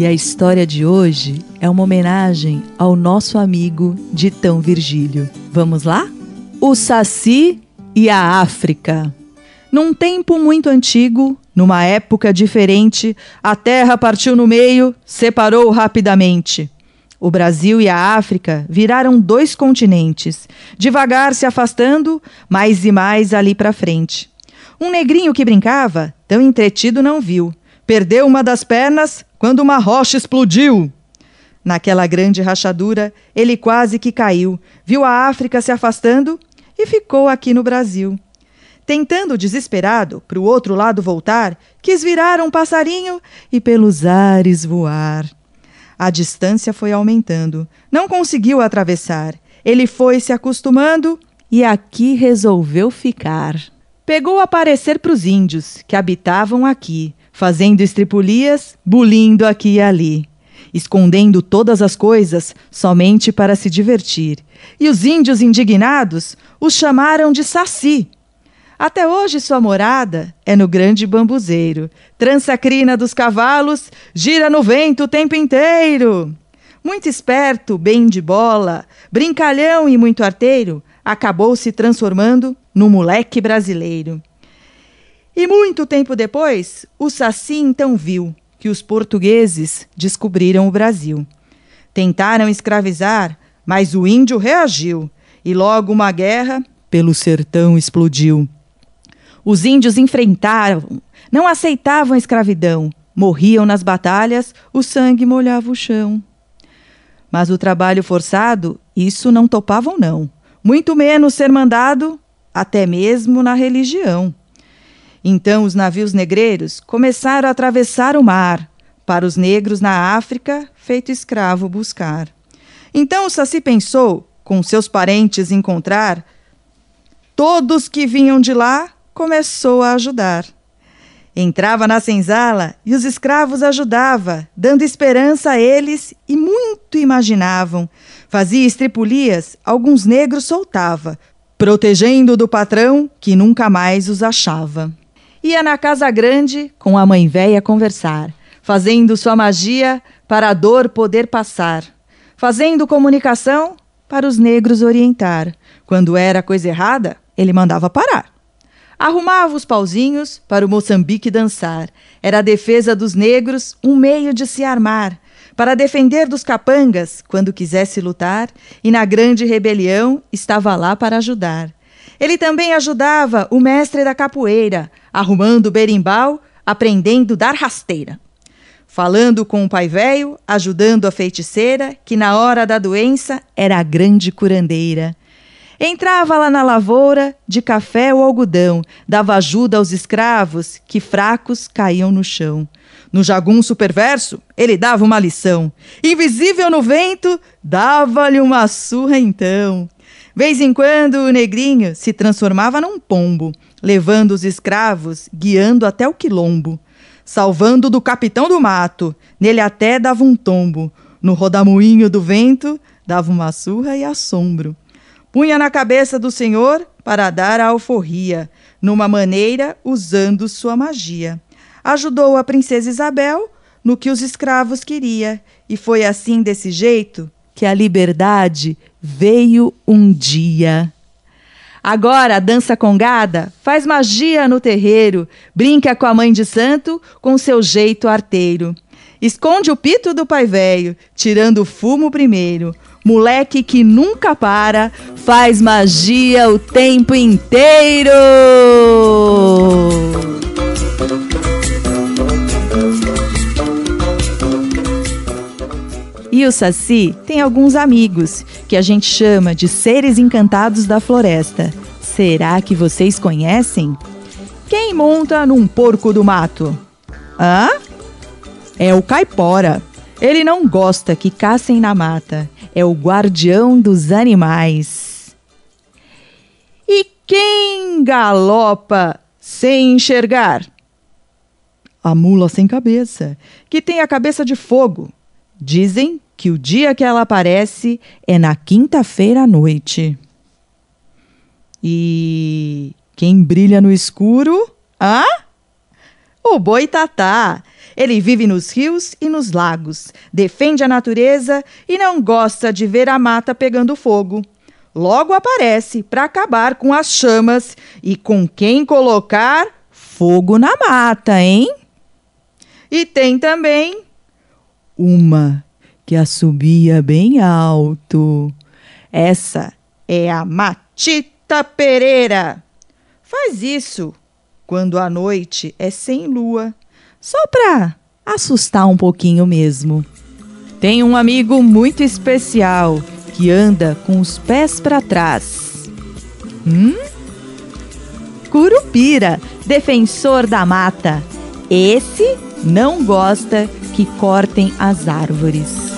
E a história de hoje é uma homenagem ao nosso amigo Ditão Virgílio. Vamos lá? O Saci e a África. Num tempo muito antigo, numa época diferente, a terra partiu no meio, separou rapidamente. O Brasil e a África viraram dois continentes, devagar se afastando, mais e mais ali para frente. Um negrinho que brincava, tão entretido não viu. Perdeu uma das pernas, quando uma rocha explodiu. Naquela grande rachadura, ele quase que caiu, viu a África se afastando e ficou aqui no Brasil. Tentando desesperado para o outro lado voltar, quis virar um passarinho e pelos ares voar. A distância foi aumentando, não conseguiu atravessar. Ele foi se acostumando e aqui resolveu ficar. Pegou a aparecer para os índios que habitavam aqui, fazendo estripulias, bulindo aqui e ali, escondendo todas as coisas somente para se divertir. E os índios indignados os chamaram de saci. Até hoje sua morada é no grande bambuzeiro, trança crina dos cavalos, gira no vento o tempo inteiro. Muito esperto, bem de bola, brincalhão e muito arteiro, acabou se transformando no moleque brasileiro. E muito tempo depois, o Saci então viu que os portugueses descobriram o Brasil. Tentaram escravizar, mas o índio reagiu e logo uma guerra pelo sertão explodiu. Os índios enfrentaram, não aceitavam a escravidão, morriam nas batalhas, o sangue molhava o chão. Mas o trabalho forçado, isso não topavam não, muito menos ser mandado até mesmo na religião. Então os navios negreiros começaram a atravessar o mar, para os negros na África, feito escravo buscar. Então o Saci pensou, com seus parentes encontrar, todos que vinham de lá, começou a ajudar. Entrava na senzala e os escravos ajudava, dando esperança a eles e muito imaginavam. Fazia estripulias, alguns negros soltava, protegendo do patrão que nunca mais os achava ia na casa grande com a mãe véia conversar, fazendo sua magia para a dor poder passar, fazendo comunicação para os negros orientar. Quando era coisa errada, ele mandava parar. Arrumava os pauzinhos para o Moçambique dançar. Era a defesa dos negros um meio de se armar, para defender dos capangas quando quisesse lutar, e na grande rebelião estava lá para ajudar. Ele também ajudava o mestre da capoeira, arrumando berimbau, aprendendo dar rasteira. Falando com o pai velho, ajudando a feiticeira, que na hora da doença era a grande curandeira. Entrava lá na lavoura de café ou algodão, dava ajuda aos escravos que fracos caíam no chão. No jagunço perverso, ele dava uma lição. Invisível no vento, dava-lhe uma surra então. Vez em quando o negrinho se transformava num pombo, levando os escravos, guiando até o quilombo, salvando do capitão do mato, nele até dava um tombo, no rodamuinho do vento dava uma surra e assombro. Punha na cabeça do senhor para dar a alforria, numa maneira usando sua magia. Ajudou a princesa Isabel no que os escravos queria, e foi assim desse jeito que a liberdade veio um dia. Agora dança congada faz magia no terreiro, brinca com a mãe de santo com seu jeito arteiro. Esconde o pito do pai velho, tirando o fumo primeiro. Moleque que nunca para, faz magia o tempo inteiro. E o Saci tem alguns amigos que a gente chama de seres encantados da floresta. Será que vocês conhecem? Quem monta num porco do mato? Hã? é o caipora. Ele não gosta que caçem na mata. É o guardião dos animais. E quem galopa sem enxergar? A mula sem cabeça, que tem a cabeça de fogo. Dizem que o dia que ela aparece é na quinta-feira à noite. E quem brilha no escuro? Ah? O boitatá. Ele vive nos rios e nos lagos, defende a natureza e não gosta de ver a mata pegando fogo. Logo aparece para acabar com as chamas e com quem colocar fogo na mata, hein? E tem também uma que assobia bem alto. Essa é a Matita Pereira. Faz isso quando a noite é sem lua só para assustar um pouquinho mesmo. Tem um amigo muito especial que anda com os pés para trás. Hum? Curupira, defensor da mata. Esse não gosta que cortem as árvores.